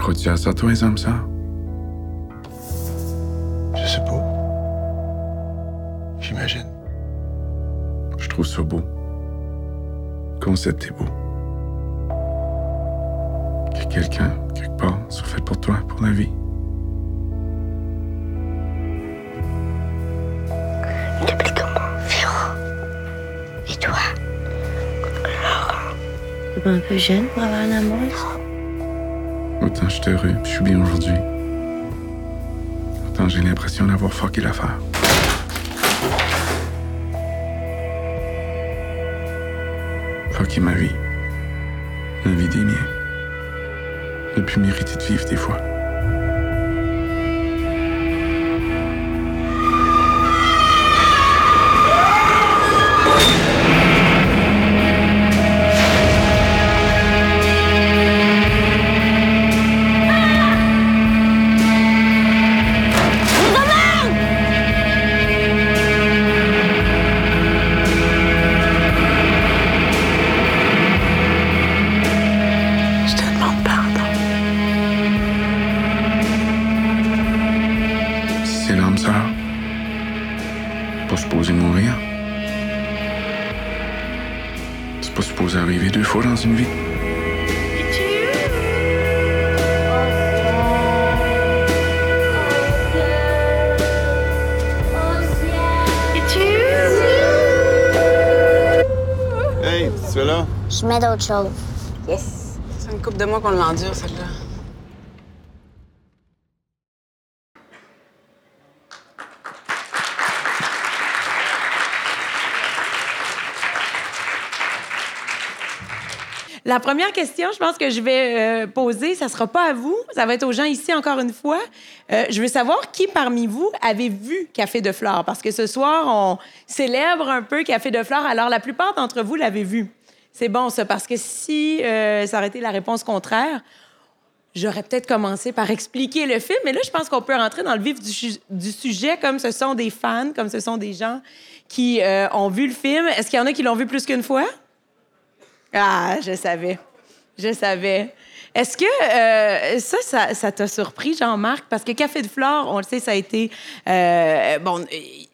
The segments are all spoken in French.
Crois-tu à ça, toi, les âmes sœurs? Je sais pas. J'imagine. Je trouve ça beau. Le concept est beau. Que quelqu'un, quelque part, soit fait pour toi, pour la vie. Depuis comment, Véro Et toi? T'es pas un peu jeune pour avoir un amour? Autant je suis heureux, je suis bien aujourd'hui. Autant j'ai l'impression d'avoir fucké l'affaire. Fucké ma vie. La vie des miens. Ne plus mériter de vivre des fois. Pas supposé mourir. C'est pas supposé arriver deux fois dans une vie. Hey, tu es là? Je mets d'autres choses. Yes. C'est une coupe de mois qu'on l'endure, celle-là. La première question, je pense que je vais euh, poser, ça sera pas à vous, ça va être aux gens ici encore une fois. Euh, je veux savoir qui parmi vous avez vu Café de Flore, parce que ce soir, on célèbre un peu Café de Flore. Alors, la plupart d'entre vous l'avez vu. C'est bon, ça, parce que si euh, ça aurait été la réponse contraire, J'aurais peut-être commencé par expliquer le film, mais là, je pense qu'on peut rentrer dans le vif du, sujet, comme ce sont des fans, comme ce sont des gens qui ont vu le film. Est-ce qu'il y en a qui l'ont vu plus qu'une fois? Ah, je savais. Je savais. Est-ce que euh, ça, ça, t'a surpris, Jean-Marc? Parce que Café de Flore, on le sait, ça a été, euh, bon,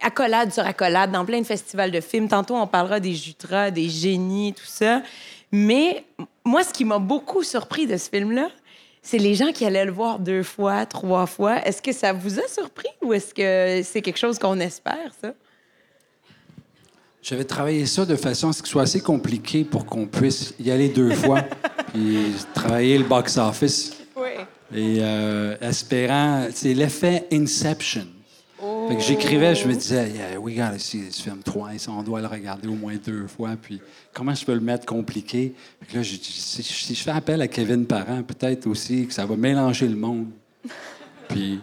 accolade sur accolade dans plein de festivals de films. Tantôt, on parlera des Jutras, des génies, tout ça. Mais moi, ce qui m'a beaucoup surpris de ce film-là, c'est les gens qui allaient le voir deux fois, trois fois. Est-ce que ça vous a surpris ou est-ce que c'est quelque chose qu'on espère, ça? J'avais travaillé ça de façon à ce que ce soit assez compliqué pour qu'on puisse y aller deux fois, puis travailler le box-office. Oui. Et euh, espérant, c'est l'effet Inception. Fait que j'écrivais, je me disais, yeah, we gotta see this film twice, on doit le regarder au moins deux fois, puis comment je peux le mettre compliqué? Fait que là, j'ai dit, si, si je fais appel à Kevin Parent, peut-être aussi que ça va mélanger le monde. puis,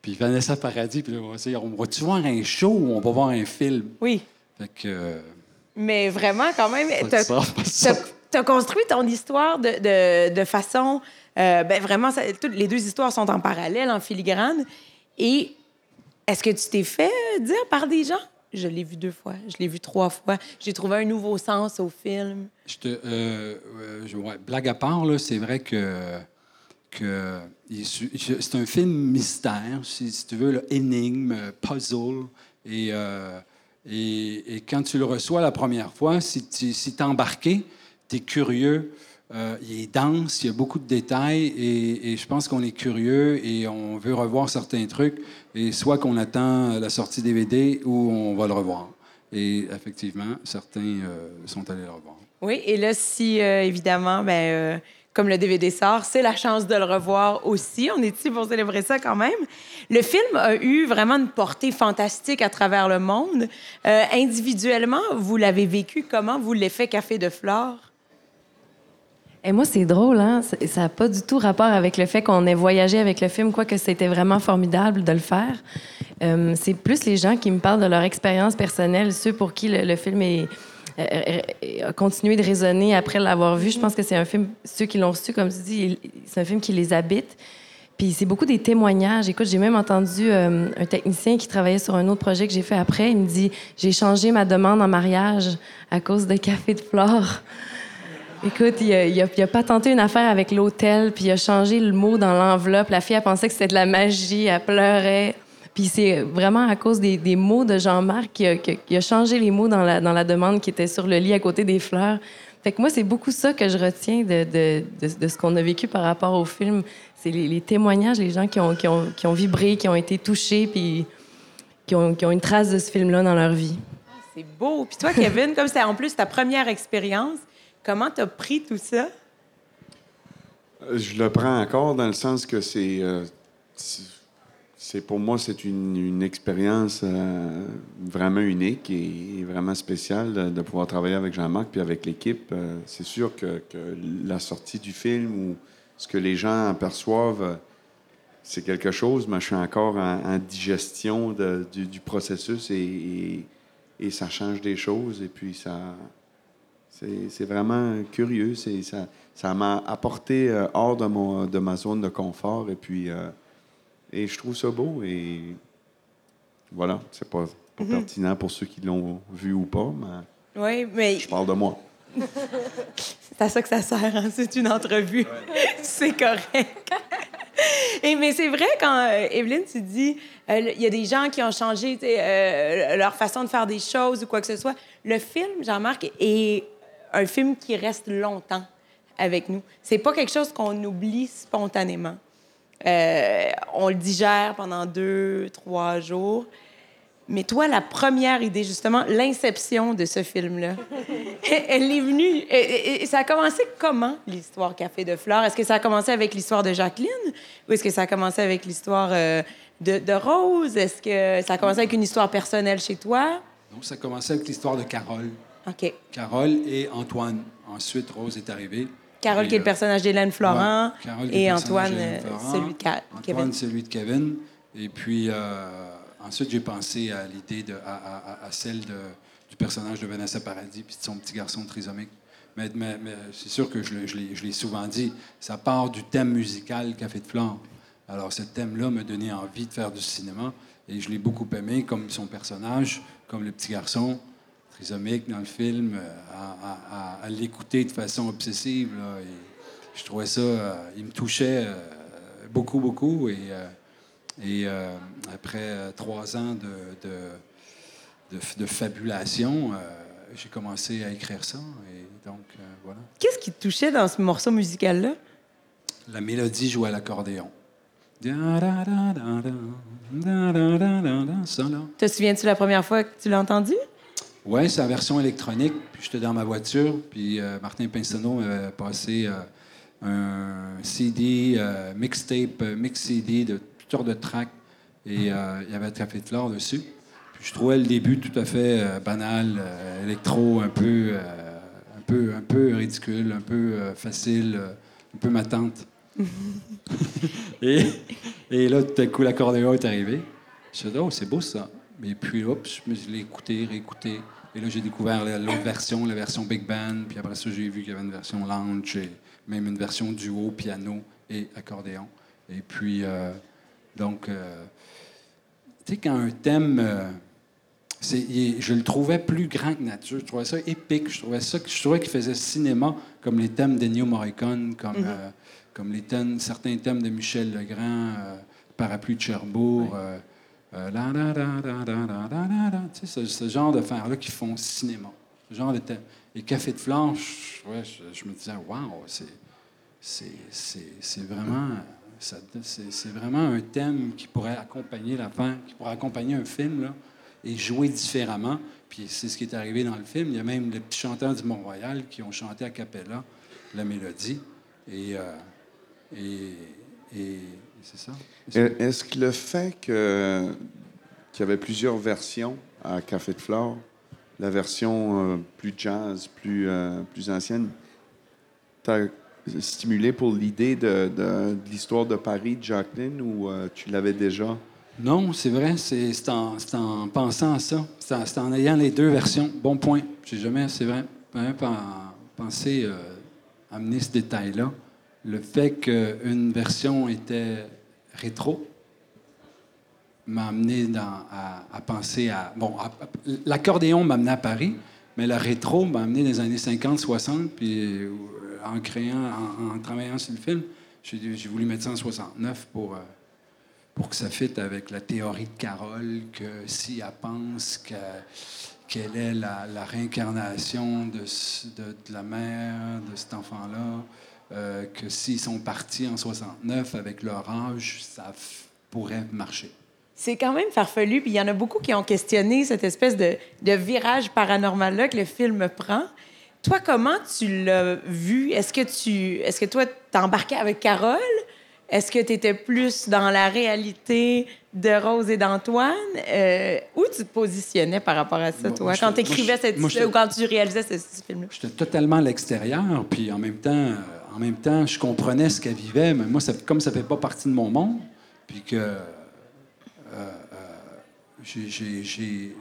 puis Vanessa Paradis, puis là, on va dire, on va-tu voir un show ou on va voir un film? Oui. Fait que... euh, Mais vraiment, quand même, t'as as construit ton histoire de, de, de façon. euh, ben vraiment, ça- toutes les deux histoires sont en parallèle, en filigrane. Et est-ce que tu t'es fait dire par des gens? Je l'ai vu deux fois, je l'ai vu trois fois. J'ai trouvé un nouveau sens au film. Je te, euh, euh, je- ouais, blague à part, c'est vrai que, que c'est un film mystère, si, si tu veux, là, énigme, puzzle. Et, euh, et, quand tu le reçois la première fois, si tu si t'es embarqué, tu es curieux. euh, il est dense, il y a beaucoup de détails et, je pense qu'on est curieux et on veut revoir certains trucs. Et soit qu'on attend la sortie DVD ou on va le revoir. Et effectivement, certains euh, sont allés le revoir. Oui, et là, si euh, évidemment, ben, comme le DVD sort, c'est la chance de le revoir aussi. On est ici pour célébrer ça quand même? Le film a eu vraiment une portée fantastique à travers le monde. Euh, individuellement, vous l'avez vécu comment, vous, l'effet Café de Flore? Et moi, c'est drôle, hein? Ça- n'a pas du tout rapport avec le fait qu'on ait voyagé avec le film, quoique c'était vraiment formidable de le faire. Euh, c'est plus les gens qui me parlent de leur expérience personnelle, ceux pour qui le film est, euh, euh, a continué de résonner après l'avoir vu. Je pense que c'est un film, ceux qui l'ont reçu, comme tu dis, c'est un film qui les habite. Puis c'est beaucoup des témoignages. Écoute, j'ai même entendu euh, un technicien qui travaillait sur un autre projet que j'ai fait après. Il me dit J'ai changé ma demande en mariage à cause de Café de Flore. Écoute, il a, il, a, une affaire avec l'hôtel, puis il a changé le mot dans l'enveloppe. La fille, elle pensait que c'était de la magie, elle pleurait. Puis c'est vraiment à cause des, des mots de Jean-Marc qu'il a, changé les mots dans la, dans la demande qui était sur le lit à côté des fleurs. Fait que moi, c'est beaucoup ça que je retiens de, de, de, de ce qu'on a vécu par rapport au film. C'est les, les, témoignages, les gens qui ont, qui, ont, qui ont vibré, qui ont été touchés, puis qui ont, qui ont une trace de ce film-là dans leur vie. C'est beau. Puis toi, Kevin, comme c'était en plus ta première expérience, comment t'as pris tout ça? Je le prends encore dans le sens que c'est. Euh, c'est pour moi, c'est une, expérience euh, vraiment unique et, vraiment spéciale de, pouvoir travailler avec Jean-Marc puis avec l'équipe. Euh, c'est sûr que, la sortie du film ou ce que les gens en perçoivent, euh, c'est quelque chose, mais je suis encore en, digestion du, processus et, ça change des choses et puis ça. C'est vraiment curieux. Ça m'a apporté euh, hors de, mon, de ma zone de confort et puis. Et je trouve ça beau et voilà, c'est pas, pas mm -hmm. pertinent pour ceux qui l'ont vu ou pas, mais, oui, mais je parle de moi. c'est à ça que ça sert, hein? c'est une entrevue. Ouais. c'est correct. Et, mais c'est vrai, quand euh, Evelyne, tu dis, il euh, y a des gens qui ont changé euh, leur façon de faire des choses ou quoi que ce soit. Le film, Jean-Marc, est un film qui reste longtemps avec nous. C'est pas quelque chose qu'on oublie spontanément. Euh, on le digère pendant deux, trois jours. Mais toi, la première idée, justement, l'inception de ce film-là, elle est venue. Et, ça a commencé comment, l'histoire Café de Fleurs? Est-ce que ça a commencé avec l'histoire de Jacqueline? Ou est-ce que ça a commencé avec l'histoire euh, de, de, Rose? Est-ce que ça a commencé avec une histoire personnelle chez toi? Non, ça a commencé avec l'histoire de Carole. OK. Carole et Antoine. Ensuite, Rose est arrivée. Carole, qui est le personnage d'Hélène Florent, ouais, Carole, et Antoine, celui de Kevin. Antoine, celui de Kevin. Et puis, euh, ensuite, j'ai pensé à l'idée, de, à, à, à celle de, du personnage de Vanessa Paradis, puis de son petit garçon trisomique. Mais, mais, mais c'est sûr que je, l'ai souvent dit, ça part du thème musical Café de Flore. Alors, ce thème-là m'a donné envie de faire du cinéma, et je l'ai beaucoup aimé, comme son personnage, comme le petit garçon trisomique dans le film, à, à, à l'écouter de façon obsessive. Là, et je trouvais ça, euh, il me touchait euh, beaucoup, beaucoup. Et, euh, et après trois ans de, de, de, de fabulation, j'ai commencé à écrire ça. Et donc, voilà. Qu'est-ce qui te touchait dans ce morceau musical-là? La mélodie jouée à l'accordéon. Te souviens-tu la première fois que tu l'as entendu? Oui, c'est la version électronique. Puis j'étais dans ma voiture, puis euh, Martin Pinsonneau m'avait passé euh, un CD, euh, mixtape, mix CD de toutes sortes de tracks. Et il y avait Café de Flore dessus. Puis je trouvais le début tout à fait banal, électro, un peu, un, peu, un peu ridicule, un peu facile, un peu ma tante. et, et là, tout à coup, l'accordéon est arrivé. Je me suis dit, oh, c'est beau ça. Et puis, hop, je l'ai écouté, réécouté. Et là, j'ai découvert l'autre version, la version Big Band. Puis après ça, j'ai vu qu'il y avait une version lounge et même une version duo, piano et accordéon. Et puis, euh, donc, euh, tu sais, quand un thème, euh, je le trouvais plus grand que nature. Je trouvais ça épique. Je trouvais ça, je trouvais qu'il faisait cinéma comme les thèmes d'Ennio Morricone, comme, mm -hmm. comme les thèmes, certains thèmes de Michel Legrand, Parapluie de Cherbourg. Euh, la, la, la, tu sais, ce, ce, genre d'affaires-là qui font cinéma. Ce genre de thème. Et Café de Flanche, ouais, je, me disais, waouh, c'est vraiment, c'est vraiment un thème qui pourrait accompagner l'affaire, qui pourrait accompagner un film, là, et jouer différemment. Puis c'est ce qui est arrivé dans le film. Il y a même les petits chanteurs du Mont-Royal qui ont chanté à cappella la mélodie. Et, euh, et, et c'est ça. Est-ce que le fait que, qu'il y avait plusieurs versions à Café de Flore, la version euh, plus jazz, plus, euh, plus ancienne, t'a stimulé pour l'idée de, de, de l'histoire de Paris de Jacqueline ou euh, tu l'avais déjà? Non, c'est vrai. C'est, c'est, en, c'est en, pensant à ça. C'est en, c'est en, ayant les deux versions. Bon point. J'ai jamais, c'est vrai, jamais pensé amener ce détail-là le fait qu'une version était rétro m'a amené à, penser à... Bon, l'accordéon m'a amené à Paris, Mais la rétro m'a amené dans les années 50, 60, puis euh, en créant, en, travaillant sur le film, j'ai voulu mettre ça en 69 pour, euh, pour que ça fitte avec la théorie de Carole, que si elle pense que- qu'elle est la, réincarnation de la mère de cet enfant-là, euh, que s'ils sont partis en 69 avec leur âge, ça pourrait marcher. C'est quand même farfelu, puis il y en a beaucoup qui ont questionné cette espèce de, de virage paranormal-là que le film prend. Toi, comment tu l'as vu? Est-ce que tu est-ce que toi, t'embarquais avec Carole? Est-ce que tu étais plus dans la réalité de Rose et d'Antoine? Euh, où tu te positionnais par rapport à ça, toi, quand tu écrivais cette ou quand tu réalisais ce, ce film-là? J'étais totalement à l'extérieur, puis en même temps, euh, en même temps, je comprenais ce qu'elle vivait, mais moi, comme ça fait pas partie de mon monde, puis que euh, euh, euh,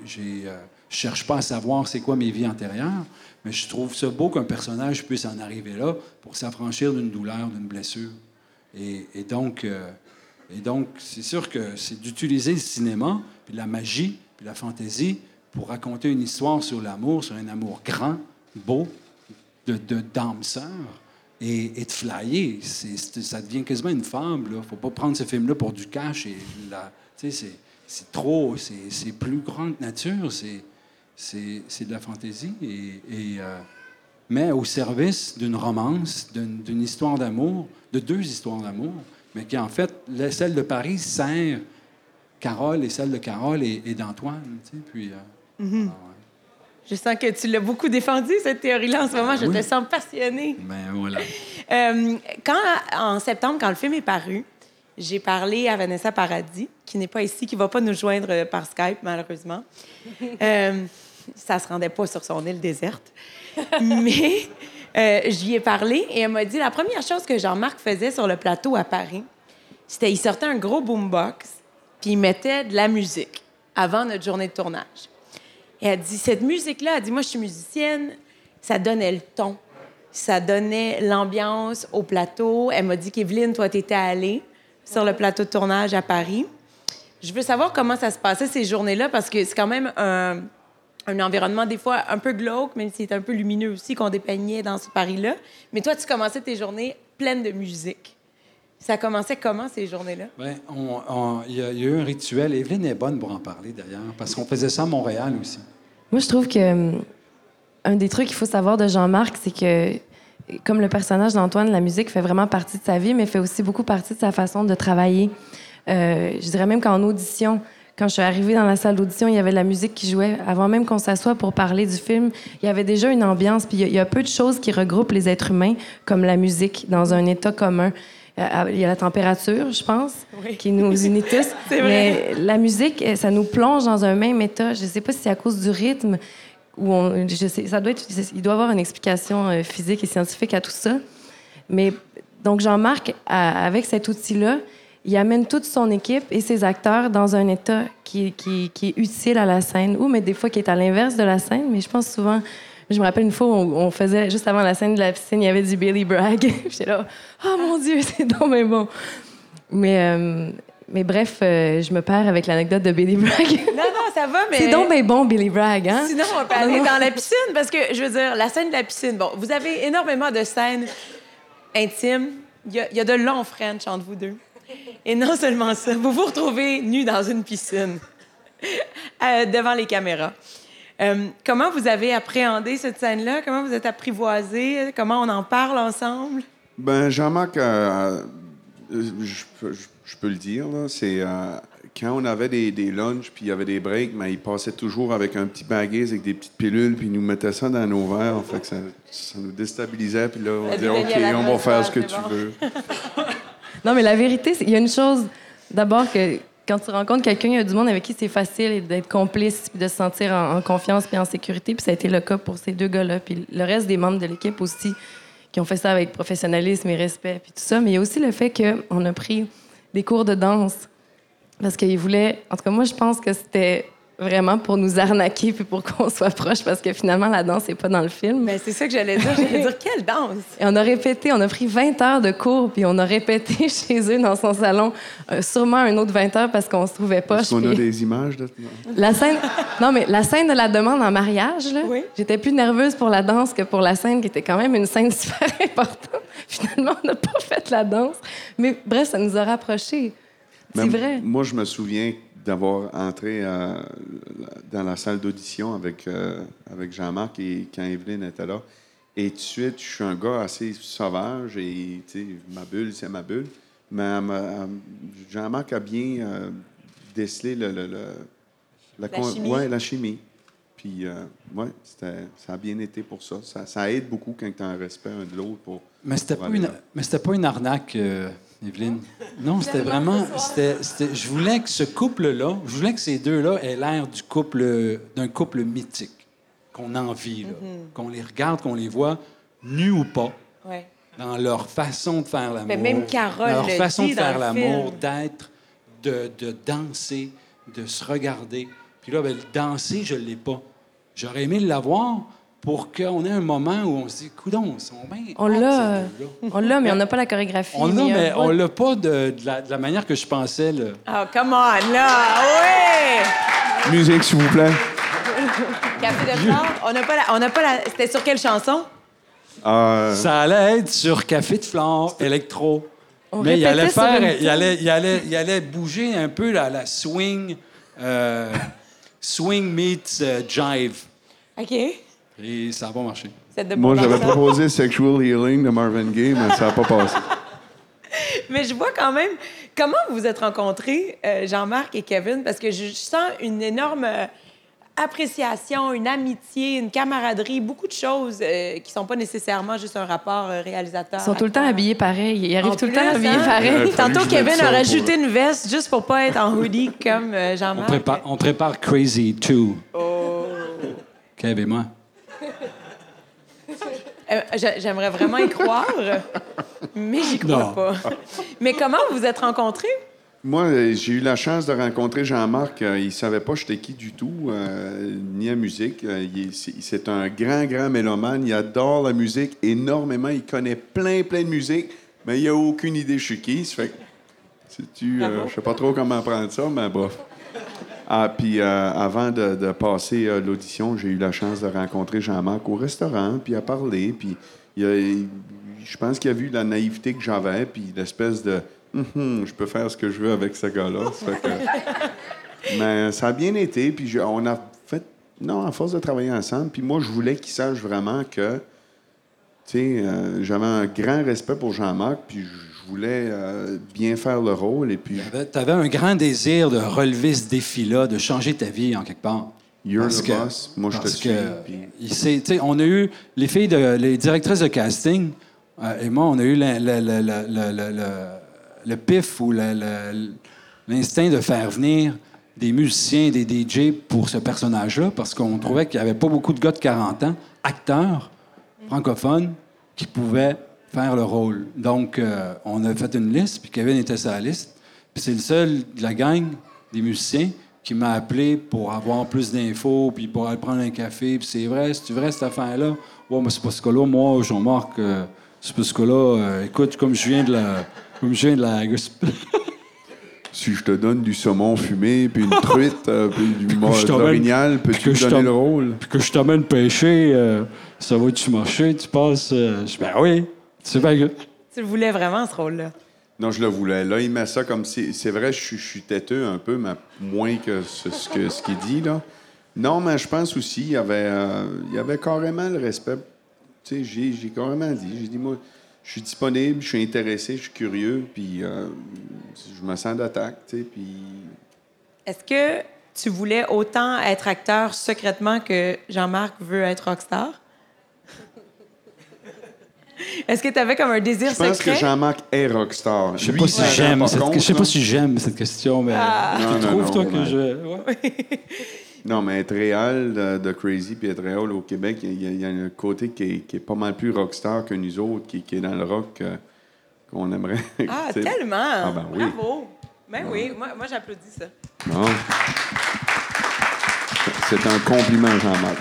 je cherche pas à savoir c'est quoi mes vies antérieures, mais je trouve ça beau qu'un personnage puisse en arriver là pour s'affranchir d'une douleur, d'une blessure. Et, donc, euh, et donc, c'est sûr que c'est d'utiliser le cinéma, puis la magie, puis la fantaisie pour raconter une histoire sur l'amour, sur un amour grand, beau, de, de d'âme sœur, et, et de flyer. Ça devient quasiment une fable. Il ne faut pas prendre ce film-là pour du cash. Et c'est, trop, c'est, plus grande nature, c'est, de la fantaisie. Et, et, euh, mais au service d'une romance, d'une, histoire d'amour, de deux histoires d'amour, mais qui en fait, celle de Paris sert Carole et celle de Carole et, et d'Antoine. Puis, euh, ouais. Je sens que tu l'as beaucoup défendu, cette théorie-là, en ce moment. Je Oui. te sens passionnée. Ben voilà. Euh, quand, en septembre, quand le film est paru, j'ai parlé à Vanessa Paradis, qui n'est pas ici, qui ne va pas nous joindre par Skype, malheureusement. Euh, ça ne se rendait pas sur son île déserte. Mais euh, j'y ai parlé et elle m'a dit la première chose que Jean-Marc faisait sur le plateau à Paris, c'était il sortait un gros boombox puis il mettait de la musique avant notre journée de tournage. Et elle dit cette musique-là, elle dit moi je suis musicienne, ça donnait le ton, ça donnait l'ambiance au plateau. Elle m'a dit qu'Evelyne, toi, t'étais allée sur le plateau de tournage à Paris. Je veux savoir comment ça se passait ces journées-là parce que c'est quand même un, environnement des fois un peu glauque, même s'il est un peu lumineux aussi qu'on dépeignait dans ce Paris-là. Mais toi, tu commençais tes journées pleines de musique. Ça commençait comment ces journées-là? On- Il y, y a eu un rituel. Evelyne est bonne pour en parler, d'ailleurs, parce qu'on faisait ça à Montréal aussi. Moi, je trouve que hum, un des trucs qu'il faut savoir de Jean-Marc, c'est que, comme le personnage d'Antoine, la musique fait vraiment partie de sa vie, mais fait aussi beaucoup partie de sa façon de travailler. Euh, je dirais même qu'en audition, quand je suis arrivée dans la salle d'audition, il y avait de la musique qui jouait. Avant même qu'on s'assoie pour parler du film, il y avait déjà une ambiance. Puis il y a- il y, a peu de choses qui regroupent les êtres humains, comme la musique, dans un état commun. Euh, Il y a la température, je pense, Oui. qui nous unit tous. Vrai. Mais la musique, eh, ça nous plonge dans un même état. Je ne sais pas si c'est à cause du rythme ou on, je sais, ça doit être, il doit y avoir une explication euh, physique et scientifique à tout ça. Mais donc Jean-Marc, avec cet outil-là, il amène toute son équipe et ses acteurs dans un état qui, qui, qui est utile à la scène, ou mais des fois qui est à l'inverse de la scène. Mais je pense souvent, je me rappelle une fois, on, on faisait juste avant la scène de la piscine, il y avait du Billy Bragg. J'étais là, oh mon Dieu, c'est bien bon. Mais, euh, mais bref, euh, je me perds avec l'anecdote de Billy Bragg. Non, non, ça va, mais... C'est donc bon, Billy Bragg, hein? Sinon, on peut aller dans la piscine, parce que, je veux dire, la scène de la piscine, bon, vous avez énormément de scènes intimes. Il y y a de longs French entre vous deux. Et non seulement ça, vous vous retrouvez nus dans une piscine, euh, devant les caméras. Euh, comment vous avez appréhendé cette scène-là? Comment vous êtes apprivoisé? Comment on en parle ensemble? Ben, Jean-Marc, euh, euh, je, peux- je- je peux le dire, c'est euh, quand on avait des, des lunchs puis il y avait des breaks, mais il passait toujours avec un petit baguette avec des petites pilules puis il nous mettait ça dans nos verres. En fait, que ça, ça nous déstabilisait. Puis là, on Ça disait, OK, on va faire ce que tu veux. Non, mais la vérité, il y a une chose, d'abord, que quand tu rencontres quelqu'un, il y a du monde avec qui c'est facile d'être complice, puis de se sentir en, en confiance puis en sécurité. Puis ça a été le cas pour ces deux gars-là. Puis le reste des membres de l'équipe aussi, qui ont fait ça avec professionnalisme et respect, puis tout ça. Mais il y a aussi le fait qu'on a pris des cours de danse parce qu'ils voulaient... En tout cas, moi, je pense que c'était vraiment pour nous arnaquer puis pour qu'on soit proche parce que finalement, la danse n'est pas dans le film. Ben, c'est ça que j'allais dire. J'allais dire, quelle danse! Et on a répété, on a pris 20 heures de cours, puis on a répété chez eux dans son salon euh, sûrement un autre 20 heures parce qu'on se trouvait pas. Est-ce qu'on a des images de... La scène, non mais la scène de la demande en mariage, là, Oui. j'étais plus nerveuse pour la danse que pour la scène qui était quand même une scène super importante. Finalement, on n'a pas fait la danse, mais bref, ça nous a rapprochés. C'est Mais vrai. Moi, je me souviens d'avoir entré euh, dans la salle d'audition avec, euh, avec Jean-Marc et quand Evelyne était là. Et tout de suite, je suis un gars assez sauvage et tu sais, ma bulle, c'est ma bulle. Mais Jean-Marc a bien euh, décelé le, le- le- La con- chimie. ouais, la chimie. Puis, euh, ouais, c'était- ça a bien été pour ça. Ça, ça aide beaucoup quand tu as un respect un de l'autre pour. Mais c'était pour pas une, mais c'était pas une arnaque, euh, Evelyne. Non, c'était vraiment. je voulais que ce couple-là, je voulais que ces deux-là aient l'air du couple, d'un couple mythique, qu'on envie, Mm-hmm. qu'on les regarde, qu'on les voit, nus ou pas, Ouais. dans leur façon de faire l'amour. Mais même Carole Dans leur le façon dit de faire l'amour, d'être, de, de danser, de se regarder. Puis là, ben, le danser, je ne l'ai pas. J'aurais aimé l'avoir pour qu'on ait un moment où on se dit, coudons, ils sont bien. On l'a, on l'a, mais on n'a pas la chorégraphie. On l'a, mais on l'a pas de, de la, de la manière que je pensais. Là. Oh, come on, là! Oui! Musique, s'il vous plaît. Café de flore. On n'a pas la... On n'a pas la... C'était sur quelle chanson? Euh, Ça allait être sur Café de Flore, électro. On mais il allait, faire, il, allait, il, allait, il allait bouger un peu la, la swing, euh, swing meets euh, jive. OK. Et ça n'a pas marché. Moi, j'avais proposé Sexual Healing de Marvin Gaye, mais ça n'a pas passé. Mais je vois quand même comment vous vous êtes rencontrés, euh, Jean-Marc et Kevin, parce que je, je sens une énorme euh, appréciation, une amitié, une camaraderie, beaucoup de choses euh, qui sont pas nécessairement juste un rapport euh, réalisateur. Ils sont tout le temps habillés pareil. Ils arrivent En tout le temps habillés hein? pareil. Tantôt, Kevin a rajouté une veste juste pour pas être en hoodie comme euh, On Jean-Marc. prépare, on prépare Crazy 2. Kev et moi. Euh, j'a- J'aimerais vraiment y croire, mais j'y crois Non. pas. mais comment vous vous êtes rencontrés? Moi, euh, j'ai eu la chance de rencontrer Jean-Marc. Euh, Il savait pas j'étais qui du tout, euh, ni la musique. C'est un grand, grand mélomane. Il adore la musique énormément. Il connaît plein, plein de musique, mais il a aucune idée je suis qui. Ça fait que, sais-tu, euh, je sais pas trop comment prendre ça, mais bof. Ah, puis euh, avant de, de passer euh, l'audition, j'ai eu la chance de rencontrer Jean-Marc au restaurant, puis à parler, puis il a- il- je pense qu'il a vu la naïveté que j'avais, puis l'espèce de Hum, je peux faire ce que je veux avec ce gars-là. Que- Mais ça a bien été, puis on a fait, non, à force de travailler ensemble, puis moi, je voulais qu'il sache vraiment que, tu sais, euh, j'avais un grand respect pour Jean-Marc, puis je voulais euh, bien faire le rôle, et puis Tu avais un grand désir de relever ce défi-là, de changer ta vie en quelque part. You're Parce the que- boss, moi je te suis. puis- on a eu les filles, de, les directrices de casting, euh, et moi, on a eu la- la- la- le pif ou l'instinct de faire venir des musiciens, des DJ pour ce personnage-là, parce qu'on trouvait qu'il n'y avait pas beaucoup de gars de 40 ans, acteurs, francophones, qui pouvaient faire le rôle. Donc, euh, on a fait une liste, puis Kevin était sur la liste. Puis c'est le seul de la gang des musiciens qui m'a appelé pour avoir plus d'infos, puis pour aller prendre un café. Puis c'est vrai, c'est vrai cette affaire-là? Ouais, mais c'est parce que là, moi, Jean-Marc, euh, c'est parce que là, euh, écoute, comme je viens de la. Comme je viens de la. Si je te donne du saumon fumé, puis une truite, euh, puis du t'emmène- puis peux-tu que je me donner t'emmène- le rôle? Puis que je t'amène pêcher, euh, ça va-tu marcher? Tu passes. euh, je dis, ben oui, c'est bien que. Tu le voulais vraiment, ce rôle-là? Non, je le voulais. Là, il met ça comme si. C'est vrai, je suis- je suis têteux un peu, mais moins que ce, ce que- ce qu'il dit, là. Non, mais je pense aussi, il y avait, euh, il y avait carrément le respect. Tu sais, j'ai j'ai carrément dit. J'ai dit, moi, je suis disponible, je suis intéressé, je suis curieux, puis euh, je me sens d'attaque, tu sais, puis. Est-ce que tu voulais autant être acteur secrètement que Jean-Marc veut être rockstar? Est-ce que tu avais comme un désir Je pense secret? que Jean-Marc est rockstar. Je sais pas si j'aime cette, je sais pas si j'aime cette question, mais Ah. Non, tu non, trouves non, toi que je ouais. Non, mais être réel de, de Crazy puis être réel au Québec, il y, a- il y a un côté qui est, qui est pas mal plus rockstar que nous autres, qui, qui est dans le rock euh, qu'on aimerait. Ah, tellement! Ah, ben oui. Bravo! Ben oui, moi, moi j'applaudis ça. Bon. C'est un compliment, Jean-Marc.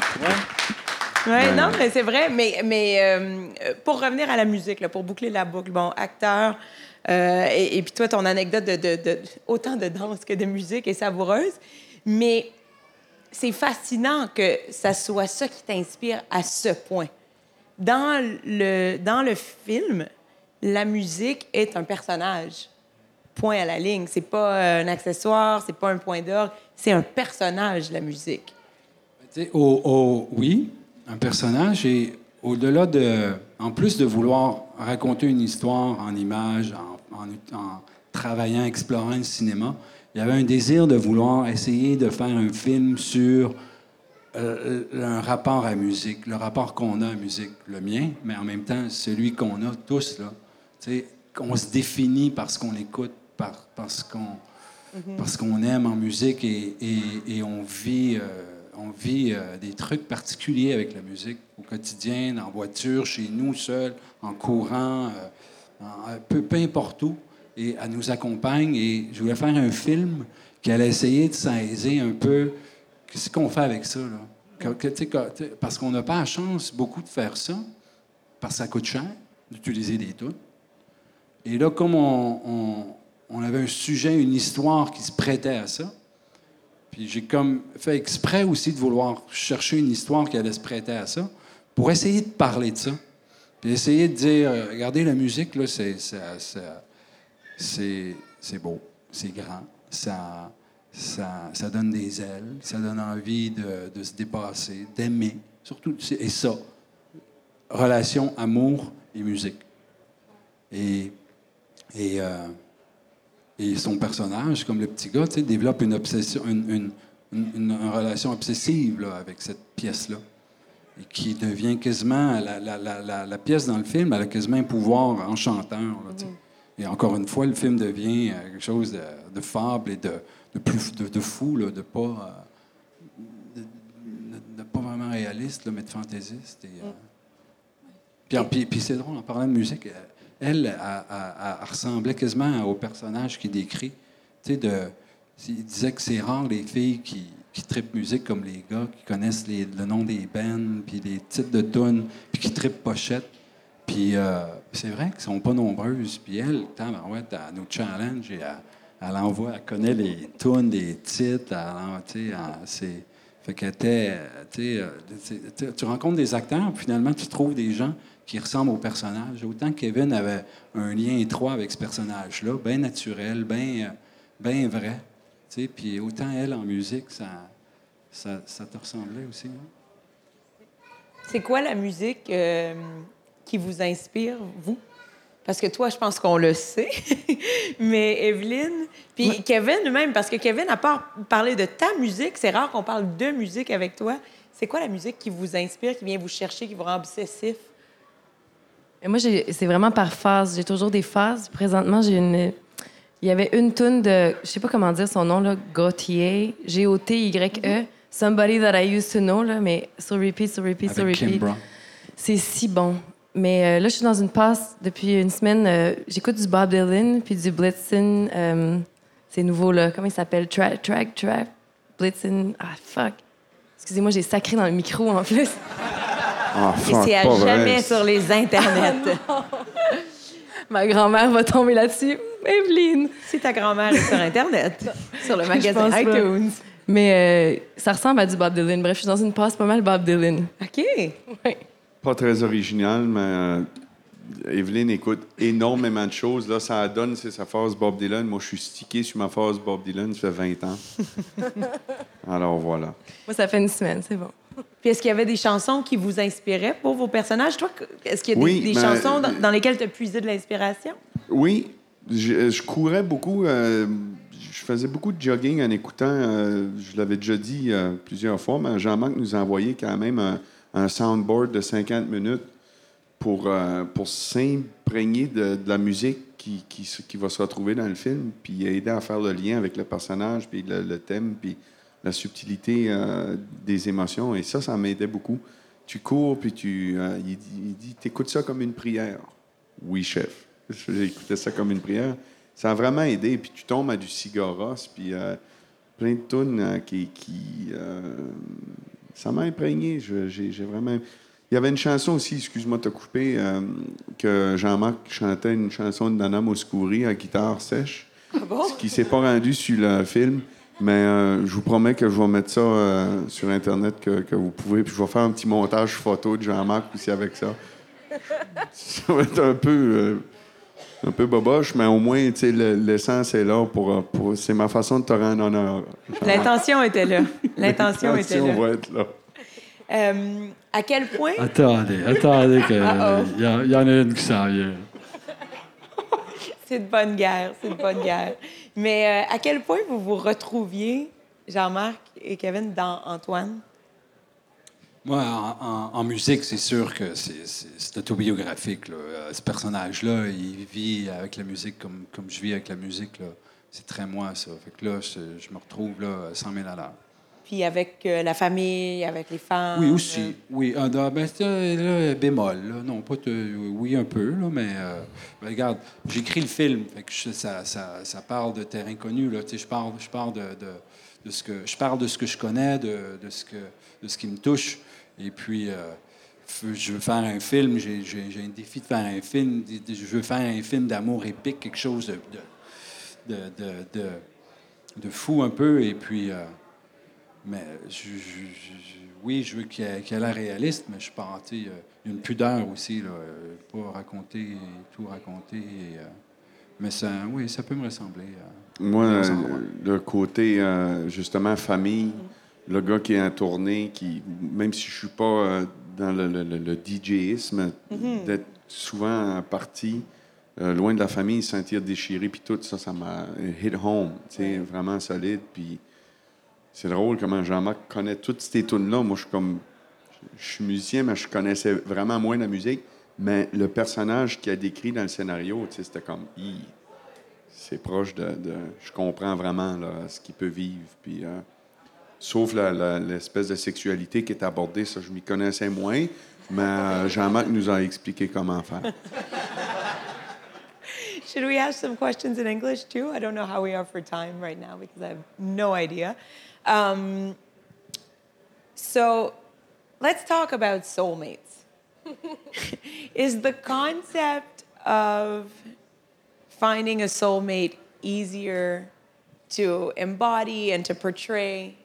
Oui, Ouais. non, mais c'est vrai. Mais, mais euh, pour revenir à la musique, là, pour boucler la boucle, bon, acteur, euh, et, et puis toi, ton anecdote de, de- de- autant de danse que de musique est savoureuse. Mais c'est fascinant que ça soit ça qui t'inspire à ce point. Dans le, dans le film, la musique est un personnage. Point à la ligne. C'est pas euh, un accessoire, c'est pas un point d'orgue, c'est un personnage, la musique. Tu sais, au- au- oui, un personnage et au-delà de, en plus de vouloir raconter une histoire en images, en, en- en travaillant, explorant le cinéma, il y avait un désir de vouloir essayer de faire un film sur euh, un rapport à la musique, le rapport qu'on a à la musique, le mien, mais en même temps celui qu'on a tous là. Qu'on se définit parce qu'on écoute, par, parce qu'on aime en musique et, et- et on vit, euh, on vit euh, des trucs particuliers avec la musique au quotidien, en voiture, chez nous, seul, en courant, euh, en- peu, peu importe où. Et elle nous accompagne. Et je voulais faire un film qui allait essayer de saisir un peu qu'est-ce qu'on fait avec ça. Là? Parce qu'on n'a pas la chance beaucoup de faire ça, parce que ça coûte cher d'utiliser des tunes. Et là, comme on avait un sujet, une histoire qui se prêtait à ça, puis j'ai comme fait exprès aussi de vouloir chercher une histoire qui allait se prêter à ça, pour essayer de parler de ça. Puis essayer de dire, euh, regardez, la musique, là, c'est, c'est, beau, c'est grand, ça, ça, ça donne des ailes, ça donne envie de, de se dépasser, d'aimer, surtout, et ça, relation, amour et musique. Et, et, euh, et son personnage, comme le petit gars, développe une obsession, une, une- une- une- une relation obsessive là, avec cette pièce-là. Et qui devient quasiment, la, la- la- la- la pièce dans le film, elle a quasiment un pouvoir enchanteur. là, sais. Et encore une fois, le film devient euh, quelque chose de, de fable et de, de plus de, de fou, là, de pas. euh, de, pas vraiment réaliste, là, mais de fantaisiste. Et, euh, puis, en- puis, puis c'est drôle, en parlant de musique, elle, ressemblait quasiment au personnage qu'il décrit. Il disait que c'est rare les filles qui, qui trippent musique comme les gars, qui connaissent le nom des bands, puis les titres de tunes, puis qui trippent pochette. Puis euh, c'est vrai qu'elles sont pas nombreuses. Puis elle, tabarouette, elle nous challenge et elle, elle envoie, elle connaît les tunes, les titres, elle, c'est... Fait euh, tu rencontres des acteurs, puis finalement, tu trouves des gens qui ressemblent au personnage. Autant que Kevin avait un lien étroit avec ce personnage-là, bien naturel, bien ben vrai. Puis autant elle, en musique, ça, ça, ça te ressemblait aussi. hein? C'est quoi la musique euh, qui vous inspire, vous? Parce que toi, je pense qu'on le sait. Mais Evelyne, puis Kevin même, parce que Kevin, à part parler de ta musique, c'est rare qu'on parle de musique avec toi. C'est quoi la musique qui vous inspire, qui vient vous chercher, qui vous rend obsessif? Et moi, c'est vraiment par phase. J'ai toujours des phases. Présentement, j'ai une. Il y avait une tune de, je sais pas comment dire son nom là, Gauthier, G-O-T-Y-E, Somebody That I Used to Know là, mais sur repeat, sur repeat, sur repeat. C'est si bon. Mais euh, là, je suis dans une passe depuis une semaine. euh, J'écoute du Bob Dylan puis du Blitzen. euh, c'est nouveau, là. Comment il s'appelle? Track, track, track. Blitzen. Ah, fuck. Excusez-moi, j'ai sacré dans le micro en plus. Ah, Et fuck, c'est à vrai. jamais sur les internets. Ma grand-mère va tomber là-dessus. Evelyne. si ta grand-mère est sur Internet, sur le magasin pas. iTunes. Mais euh, ça ressemble à du Bob Dylan. Bref, je suis dans une passe pas mal Bob Dylan. OK. Ouais. Pas très original, mais euh, Evelyne écoute énormément de choses. Là, ça donne, c'est sa phase Bob Dylan. Moi, je suis stické sur ma phase Bob Dylan, ça fait 20 ans. Alors voilà. Moi, ça fait une semaine, c'est bon. Puis est-ce qu'il y avait des chansons qui vous inspiraient pour vos personnages? Toi, est-ce qu'il y a des, Oui, des ben, chansons dans, dans lesquelles tu as puisé de l'inspiration? Oui, je, je courais beaucoup. euh, je faisais beaucoup de jogging en écoutant. euh, je l'avais déjà dit euh, plusieurs fois, mais Jean-Marc nous a envoyé quand même un, un soundboard de 50 minutes pour, euh, pour s'imprégner de, de la musique qui, qui, qui va se retrouver dans le film, puis aider à faire le lien avec le personnage, puis le, thème, puis la subtilité euh, des émotions. Et ça, ça m'aidait beaucoup. Tu cours, puis tu, euh, il, dit- il dit, t'écoutes ça comme une prière. Oui, chef. Écouté ça comme une prière. Ça a vraiment aidé. Puis tu tombes à du cigaros, puis plein de tunes qui. qui ça m'a imprégné. J'ai vraiment. Il y avait une chanson aussi, excuse-moi de te couper, euh, que Jean-Marc chantait une chanson de Nana Mouskouri à guitare sèche, ce qui s'est pas rendu sur le film. Mais euh, je vous promets que je vais mettre ça euh, sur Internet, que, que vous pouvez. Puis je vais faire un petit montage photo de Jean-Marc aussi avec ça. Ça va être un peu, un peu boboche, mais au moins, tu sais, le- l'essence est là pour. pour- c'est ma façon de te rendre honneur. L'intention était là. L'intention était L'intention là. va être là. Euh, à quel point... Attendez, attendez, il y, en a une qui s'en vient. C'est de bonne guerre, c'est de bonne guerre. Mais euh, à quel point vous vous retrouviez, Jean-Marc et Kevin, dans Antoine? Moi, en, en- en musique, c'est sûr que c'est- c'est c'est autobiographique. là. Euh, Ce personnage-là, il vit avec la musique comme, comme je vis avec la musique. là. C'est très moi, ça. Fait que là, je, je me retrouve là, à 100 000 à l'heure. Puis avec euh, la famille, avec les femmes. Oui, aussi. Oui, ah, ben, là, bémol. Non, pas oui, un peu, mais euh, ben, regarde, j'écris le film. Ça, ça, ça parle de terrain connu. Je parle, je parle de, de, de ce que je parle de ce que je connais, de, de ce que de ce qui me touche. Et puis, euh, je veux faire un film. J'ai, j'ai- un défi de faire un film. Je veux faire un film d'amour épique, quelque chose de, de, de- de fou un peu. Et puis. Mais je, je- je- je- oui, je veux qu'il ait l'air réaliste, mais je suis pas. sais, euh, Il y a une pudeur aussi, là, euh, pas raconter tout raconter. et, euh, mais ça, oui, ça peut me ressembler. euh. Moi, le côté, justement, famille, le gars qui est en tournée, qui, même si je suis pas dans le, le, DJisme, d'être souvent parti, euh, loin de la famille, se sentir déchiré, puis tout ça, ça m'a hit home, tu sais, vraiment solide. Puis c'est drôle comment Jean-Marc connaît toutes ces tunes-là. Moi, je suis comme, je suis musicien, mais je connaissais vraiment moins la musique. Mais le personnage qu'il a décrit dans le scénario, c'était comme, c'est proche de, Je comprends vraiment là, ce qu'il peut vivre. Puis, euh, sauf l'espèce de sexualité qui est abordée, ça, je m'y connaissais moins. Mais euh, Jean-Marc nous a expliqué comment faire. Should we ask some questions in English too? I don't know how we are for time right now because I have no idea. Um, so let's talk about soulmates. Is the concept of finding a soulmate easier to embody and to portray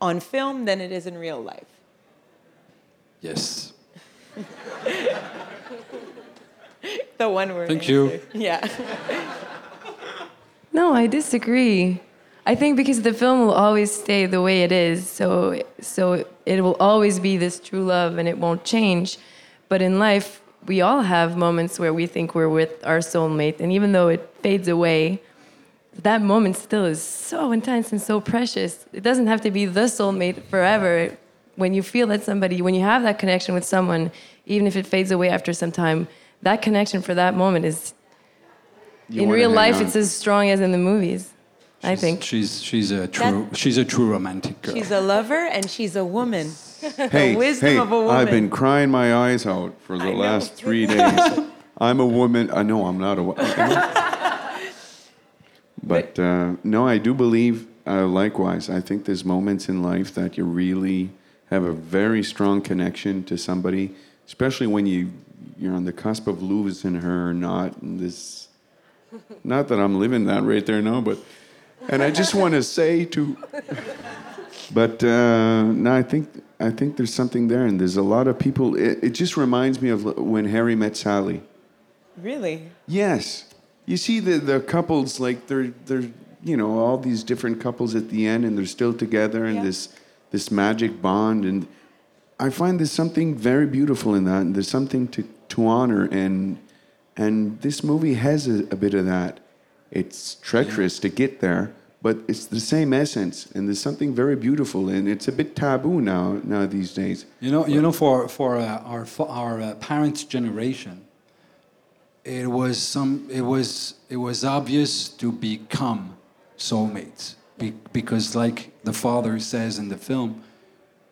on film than it is in real life? Yes. The one word. Thank you. Yeah. No, I disagree. I think because the film will always stay the way it is, so so it will always be this true love and it won't change. But in life, we all have moments where we think we're with our soulmate, and even though it fades away, that moment still is so intense and so precious. It doesn't have to be the soulmate forever. When you feel that somebody, when you have that connection with someone, even if it fades away after some time, that connection for that moment is You in real life, on. it's as strong as in the movies. I think. she's she's a true she's a true romantic girl. She's a lover and she's a woman. Hey, wisdom hey, of a woman. I've been crying my eyes out for the I know. last three days. I'm a woman. I know I'm not a woman. but uh, no, I do believe, uh, likewise, I think there's moments in life that you really have a very strong connection to somebody, especially when you, you're on the cusp of losing her or not. And this, not that I'm living that right there now, but, and I just want to say to, but uh, no, I think I think there's something there, and there's a lot of people. It, it just reminds me of when Harry met Sally. Really? Yes, you see the the couples like they're they're you know all these different couples at the end, and they're still together, and Yeah. this this magic bond, and I find there's something very beautiful in that, and there's something to to honor, and and this movie has a, a bit of that. It's treacherous to get there, but it's the same essence, and there's something very beautiful, and it's a bit taboo now now these days. You know, you know, for for uh, our for our uh, parents' generation, it was some. It was it was obvious to become soulmates be, because, like the father says in the film,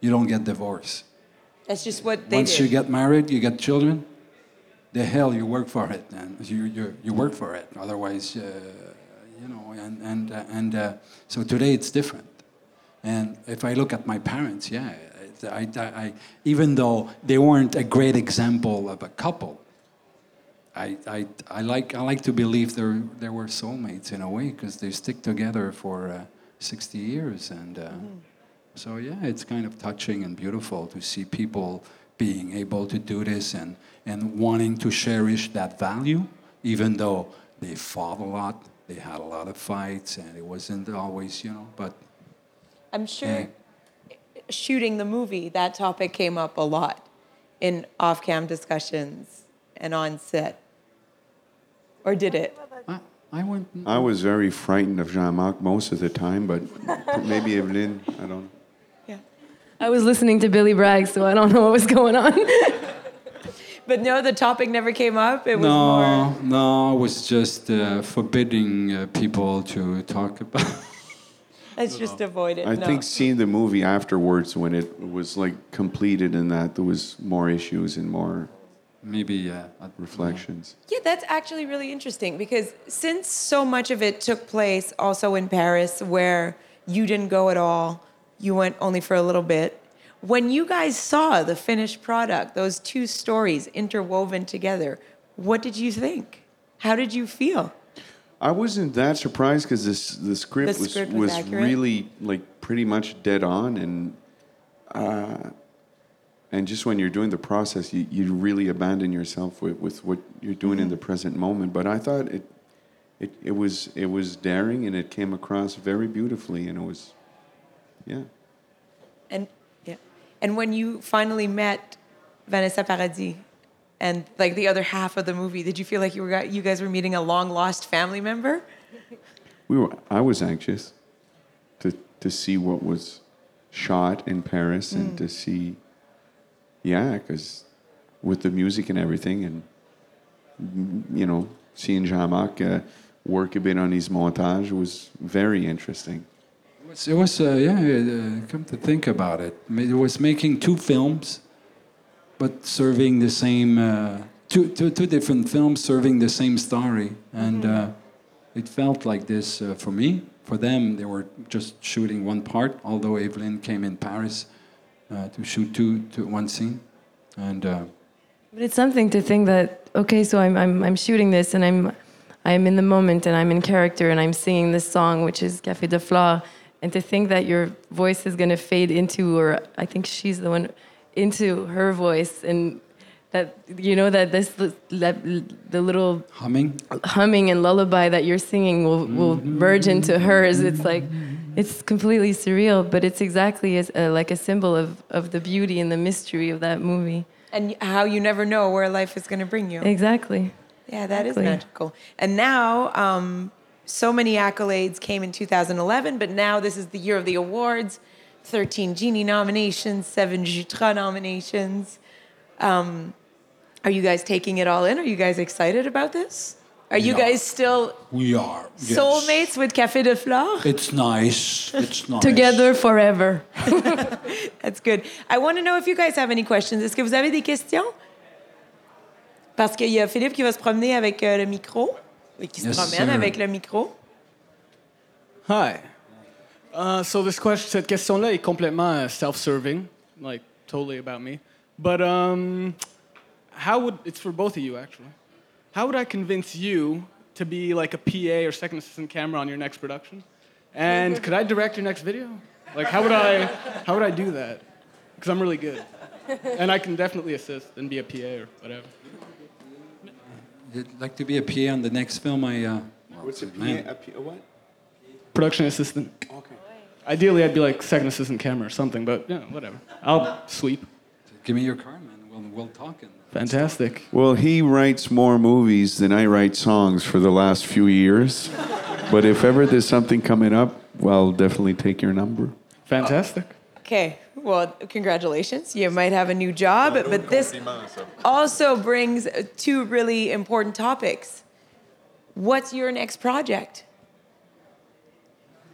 you don't get divorced. That's just what they Once did. you get married, you get children. The hell you work for it, and you you you work for it. Otherwise, uh, you know, and and uh, and uh, so today it's different. And if I look at my parents, yeah, I, I, I, even though they weren't a great example of a couple, I, I, I like I like to believe they they were soulmates in a way because they stick together for uh, 60 years, and uh, so yeah, it's kind of touching and beautiful to see people being able to do this and and wanting to cherish that value, even though they fought a lot, they had a lot of fights, and it wasn't always you know, but I'm sure Yeah. shooting the movie, that topic came up a lot in off cam discussions and on set. Or did it? I, I went. I was very frightened of Jean-Marc most of the time, but maybe Evelyn, I don't. Yeah. I was listening to Billy Bragg, so I don't know what was going on. But no, the topic never came up. It was No, more. no, I was just uh, forbidding uh, people to talk about. Let's just avoid it. I no. think seeing the movie afterwards, when it was like completed and that, there was more issues and more Maybe uh, at- reflections. Yeah, that's actually really interesting because since so much of it took place also in Paris, where you didn't go at all, you went only for a little bit. When you guys saw the finished product, those two stories interwoven together, what did you think? How did you feel? I wasn't that surprised because this the script The was script was was, accurate? really like pretty much dead on and uh, and just when you're doing the process, you, you really abandon yourself with, with what you're doing Mm-hmm. in the present moment. But I thought it, it it was it was daring and it came across very beautifully and it was yeah. And yeah, and when you finally met Vanessa Paradis and like the other half of the movie, did you feel like you were you guys were meeting a long lost family member? We were I was anxious to to see what was shot in Paris Mm. and to see yeah, because with the music and everything and mm, you know, seeing Jean-Marc uh, work a bit on his montage was very interesting. It was, it was uh, yeah, uh, come to think about it, it was making two films, but serving the same, uh, two, two, two different films serving the same story. And uh, it felt like this uh, for me. For them, they were just shooting one part, although Evelyn came in Paris uh, to shoot two, two, one scene. And uh, But it's something to think that okay, so I'm I'm I'm shooting this and I'm I'm in the moment and I'm in character and I'm singing this song which is Café de Flore and to think that your voice is going to fade into or I think she's the one into her voice and that you know that this that the little humming. humming and lullaby that you're singing will, will merge into hers. It's like, it's completely surreal, but it's exactly as, uh, like a symbol of, of the beauty and the mystery of that movie. And how you never know where life is going to bring you. Exactly. Yeah, that is Exactly. magical. And now, um, so many accolades came in 2011, but now this is the year of the awards 13 Genie nominations, seven Jutra nominations. Um, are you guys taking it all in? Are you guys excited about this? Are you Yeah. guys still We are. yes. soulmates with Café de Flore? It's nice. It's nice. Together forever. That's good. I want to know if you guys have any questions. Est-ce que vous avez des questions? Parce qu'il y a Philippe qui va se promener avec euh, le micro. Oui, qui se promène sir. avec le micro. Hi. Uh, so this question, cette question-là est complètement uh, self-serving, like totally about me. But um, how would it's for both of you actually? How would I convince you to be like a PA or second assistant camera on your next production? And could I direct your next video? Like how would I how would I do that? Because I'm really good, and I can definitely assist and be a PA or whatever. You'd like to be a PA on the next film? I. Uh, What's a man. PA, a P- a what? Production assistant. Okay. Ideally, I'd be like second assistant camera or something, but yeah, whatever. I'll sweep. Give me your card, man. We'll, we'll talk. And, Fantastic. Well, he writes more movies than I write songs for the last few years. but if ever there's something coming up, well, definitely take your number. Fantastic. Okay. Well, congratulations. You might have a new job, but this also brings uh, two really important topics. What's your next project?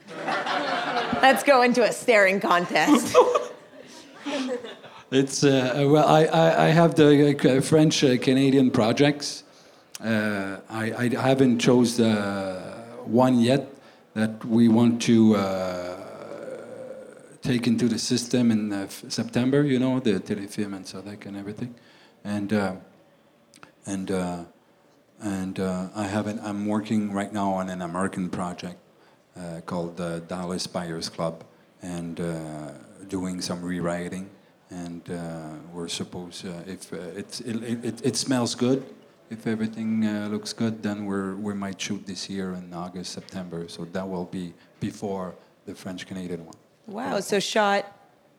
Let's go into a staring contest. It's uh, well, I, I, I have the uh, French uh, Canadian projects. Uh, I, I haven't chose the one yet that we want to uh, to the system in uh, September. You know, the telefilm and Sadek and everything, and uh, and uh, and uh, I have an, I'm working right now on an American project uh, called the Dallas Buyers Club, and uh, doing some rewriting. And we're supposed, if it, it, it smells good, if everything uh, looks good, then we're, we might shoot this year in August, September. So that will be before the French Canadian one, Wow. So shot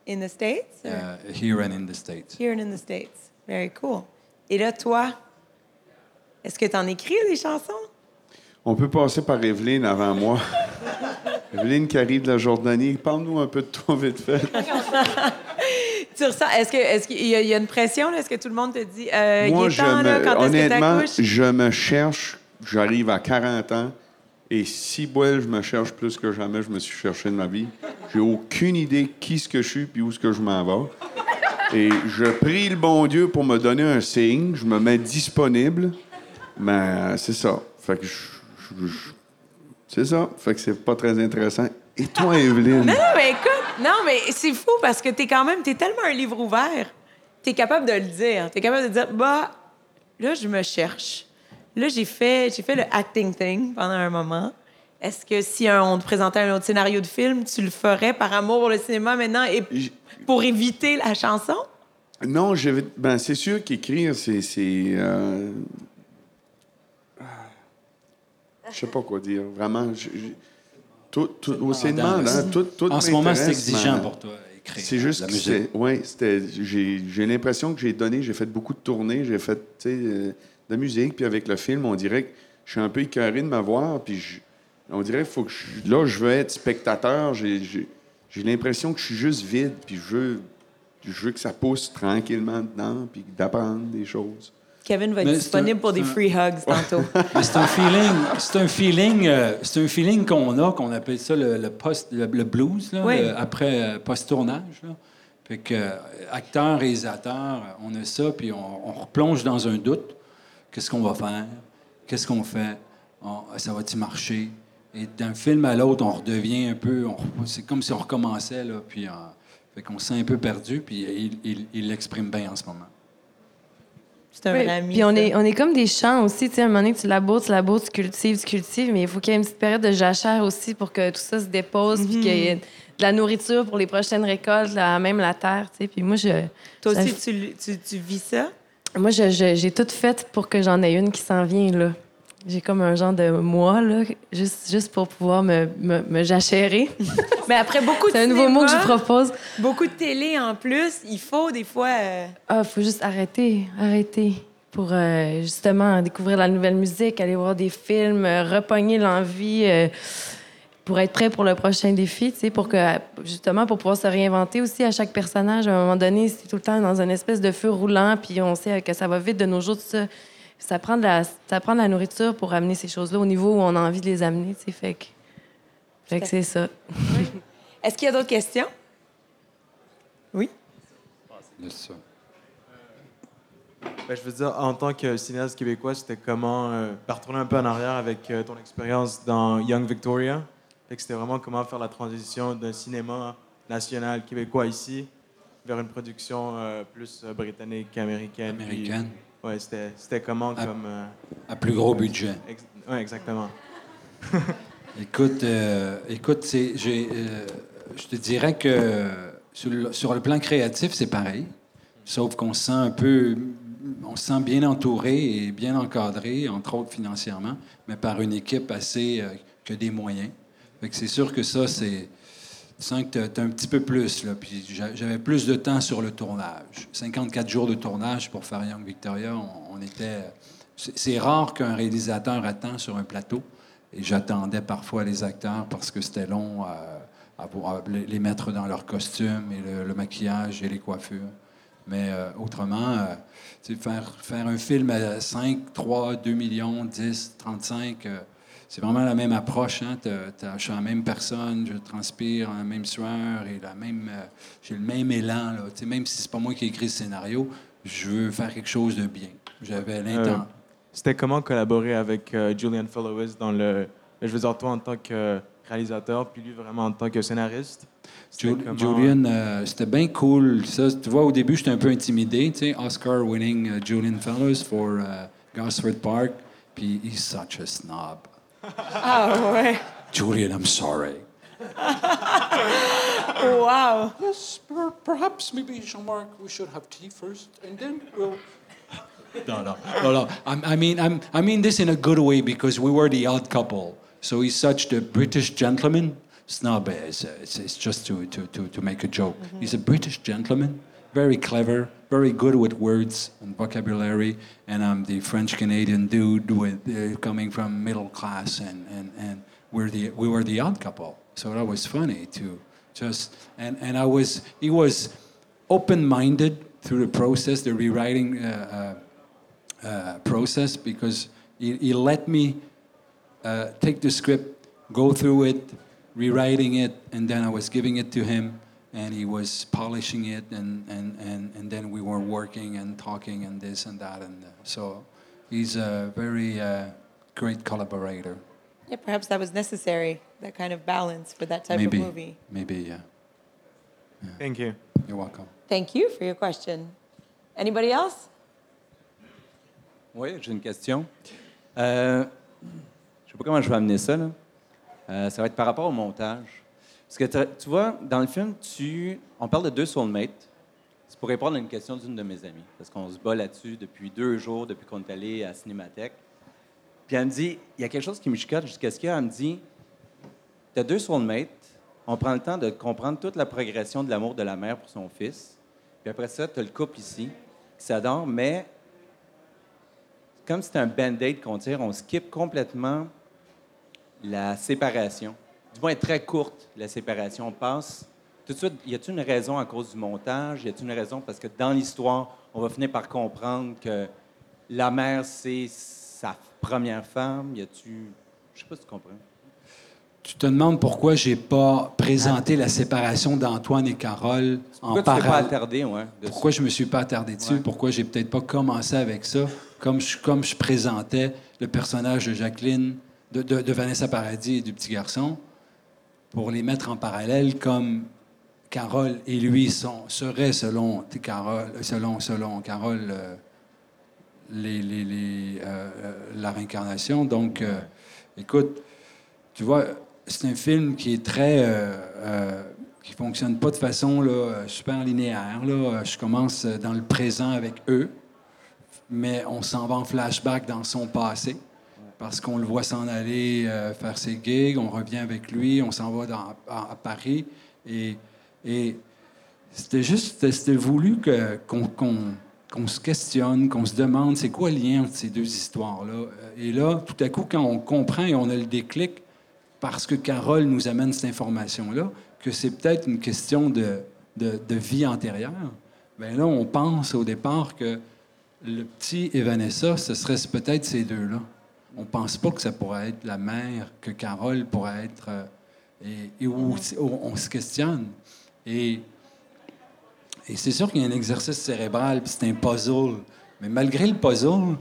in the States? or? Uh, here and in the States. Here and in the States. Very cool. Et là, toi, est-ce que tu en écris des chansons? On peut passer par Evelyne avant moi. Evelyne qui arrive de la Jordanie. Parle-nous un peu de toi, vite fait. Tu ressens, est-ce que, est-ce qu'il y, a- il y a une pression? Est-ce que tout le monde te dit, euh, Moi, il est je temps, là, me- quand est-ce que honnêtement, je me cherche. J'arrive à 40 ans. Et si Boel, je me cherche plus que jamais, je me suis cherché de ma vie. J'ai aucune idée qui ce que je suis puis où ce que je m'en vais. Et je prie le bon Dieu pour me donner un signe. Je me mets disponible. Mais euh, c'est ça. Fait que c'est ça. Fait que c'est pas très intéressant. Et toi, Evelyne? Non, mais écoute, non, mais c'est fou parce que t'es quand même, t'es tellement un livre ouvert. T'es capable de le dire. T'es capable de dire, bah, là, je me cherche. Là, j'ai fait, j'ai fait le acting thing pendant un moment. Est-ce que si un- on te présentait un autre scénario de film, tu le ferais par amour pour le cinéma maintenant et J- pour éviter la chanson? Non, je vais- ben, c'est sûr qu'écrire, c'est. c'est euh, Je sais pas quoi dire. Vraiment. je- je- Tout, tout, au cinéma, demandant. hein, tout, tout En ce moment, c'est m'intéresse, exigeant pour toi, écrire C'est juste la que musique. c'est- ouais, c'était. J'ai j'ai l'impression que j'ai donné, j'ai fait beaucoup de tournées, j'ai fait, tu sais, euh, de la musique, puis avec le film, on dirait que je suis un peu écœuré de m'avoir, puis je- on dirait faut que je- là, je veux être spectateur. J'ai j'ai- j'ai l'impression que je suis juste vide, puis je veux, je veux que ça pousse tranquillement dedans, puis d'apprendre des choses. Kevin va être Mais disponible un- pour des free hugs tantôt. C'est un feeling, c'est un feeling, euh, c'est un feeling qu'on a, qu'on appelle ça le, le post, le, le blues, là, Oui. le- après euh, post-tournage. là. Fait que euh, acteur, réalisateur, on a ça, puis on, on replonge dans un doute. Qu'est-ce qu'on va faire? Qu'est-ce qu'on fait? On- Ça va-t-il marcher? Et d'un film à l'autre, on redevient un peu, on- c'est comme si on recommençait là, puis euh, fait qu'on se sent un peu perdu, puis il- l'exprime bien en ce moment. C'est un Oui, vrai ami. Puis on ça. est, on est comme des champs aussi. Tu sais, à un moment donné, tu laboures, tu laboures, tu cultives, tu cultives, mais il faut qu'il y ait une petite période de jachère aussi pour que tout ça se dépose, puis qu'il y ait de la nourriture pour les prochaines récoltes, là, même la terre. Tu sais. Puis moi, je, Toi ça- aussi, tu, tu, tu vis ça? Moi, j'ai tout fait pour que j'en ai une qui s'en vient, là. J'ai comme un genre de mois, là, juste, juste pour pouvoir me, me, me jachérer. Mais après beaucoup de C'est un nouveau mot que je propose. Beaucoup de télé en plus, il faut des fois. euh, Ah, faut juste arrêter, arrêter. Pour euh, justement découvrir la nouvelle musique, aller voir des films, euh, repogner l'envie euh, pour être prêt pour le prochain défi, tu sais, pour que, justement, pour pouvoir se réinventer aussi à chaque personnage. À un moment donné, c'est tout le temps dans une espèce de feu roulant, puis on sait que ça va vite de nos jours, tout ça. Ça prend de la, ça prend de la nourriture pour amener ces choses-là au niveau où on a envie de les amener, tu sais. Fait que, fait que c'est ça. Est-ce qu'il y a d'autres questions? Oui? C'est ça. Ben, je veux dire, en tant que cinéaste québécois, c'était comment, euh, retourner un peu en arrière avec euh, ton expérience dans Young Victoria? Que c'était vraiment comment faire la transition d'un cinéma national québécois ici vers une production euh, plus euh, britannique, américaine. puis- Américaine. ouais, c'était, c'était comment Ah. comme. euh, À plus gros budget. ex- ouais, exactement. Écoute, euh, écoute, c'est, j'ai, euh, je te dirais que sur le, sur le plan créatif, c'est pareil. Sauf qu'on se sent un peu, on se sent bien entouré et bien encadré, entre autres financièrement, mais par une équipe assez que des moyens. C'est sûr que ça, c'est, tu sens que tu un petit peu plus. Là, puis j'a- j'avais plus de temps sur le tournage. 54 jours de tournage pour faire Young Victoria, on, était. C'est, rare qu'un réalisateur attend sur un plateau. Et j'attendais parfois les acteurs parce que c'était long euh, à, voir- les mettre dans leurs costumes et le, maquillage et les coiffures. Mais euh, autrement, euh, faire, un film à 5, 3, 2 millions, 10, 35, euh, c'est vraiment la même approche. Hein? T'as- je suis la même personne, je transpire la même sueur et la même, euh, j'ai le même élan. Là. Même si c'est pas moi qui ai écrit le scénario, je veux faire quelque chose de bien. J'avais l'intention. C'était comment collaborer avec euh, Julian Fellowes dans le, je veux dire, toi en tant que réalisateur, puis lui vraiment en tant que scénariste? comment- Julian, euh, c'était bien cool. Ça, tu vois, au début, j'étais un peu intimidé. Tu sais, Oscar-winning uh, Julian Fellows for uh, Gosford Park. Puis, he's such a snob. Ouais. Julian, I'm sorry. Wow. Yes, per- perhaps maybe Jean-Marc, we should have tea first, and then we'll. No, no, no, no. I'm, I mean, I'm, I mean this in a good way because we were the odd couple. So he's such the British gentleman. Snob is uh, it's, it's just to, to, to, to make a joke. He's a British gentleman, very clever, very good with words and vocabulary. And I'm the French Canadian dude with uh, coming from middle class, and, and, and we're the we were the odd couple. So that was funny to just and and I was he was open-minded through the process, the rewriting uh, uh, uh, process, because he, he let me uh, take the script, go through it, rewriting it, and then I was giving it to him, and he was polishing it, and and and, and then we were working and talking and this and that, and uh, so he's a very uh, great collaborator. Yeah, perhaps that was necessary, that kind of balance for that type maybe, of movie. maybe, yeah. Thank you. You're welcome. Thank you for your question. Anybody else? Oui, j'ai une question. Euh, je ne sais pas comment je vais amener ça. là. Euh, ça va être par rapport au montage. Parce que tu vois, dans le film, tu, on parle de deux soulmates. C'est pour répondre à une question d'une de mes amies. Parce qu'on se bat là-dessus depuis deux jours, depuis qu'on est allé à la Cinémathèque. Puis elle me dit, il y a quelque chose qui me chicote jusqu'à ce qu'elle me dit, tu as deux soulmates, on prend le temps de comprendre toute la progression de l'amour de la mère pour son fils. Puis après ça, tu as le couple ici qui s'adore, mais comme c'est un band-aid qu'on tire, on skip complètement la séparation. Du moins, très courte, la séparation. On passe tout de suite. Y a-t-il une raison à cause du montage? Y a-t-il une raison parce que dans l'histoire, on va finir par comprendre que la mère, c'est sa première femme? Y a-tu. Je sais pas si tu comprends. Tu te demandes pourquoi j'ai pas présenté la séparation d'Antoine et Carole en Pourquoi tu t'es pas parallèle. attardé, ouais? Pourquoi je me suis pas attardé dessus? Ouais. Pourquoi j'ai peut-être pas commencé avec ça? Comme je, comme je présentais le personnage de Jacqueline, de, de- de Vanessa Paradis et du petit garçon, pour les mettre en parallèle comme Carole et lui seraient, selon Carole, selon, selon Carole, euh, euh, euh, la réincarnation. Donc, écoute, tu vois, c'est un film qui est très. qui fonctionne pas de façon là, super linéaire. Là. Je commence dans le présent avec eux, mais on s'en va en flashback dans son passé. Parce qu'on le voit s'en aller euh, faire ses gigs, on revient avec lui, on s'en va à, Paris. Et, c'était juste, c'était- voulu que- qu'on se questionne, qu'on se demande c'est quoi le lien entre ces deux histoires-là? Et là, tout à coup, quand on comprend et on a le déclic, parce que Carole nous amène cette information-là, que c'est peut-être une question de, de- de vie antérieure, bien là, on pense au départ que le petit et Vanessa, ce serait peut-être ces deux-là. On pense pas que ça pourrait être la mère, que Carole pourrait être... euh, et, on se questionne. Et, et c'est sûr qu'il y a un exercice cérébral, puis c'est un puzzle. Mais malgré le puzzle,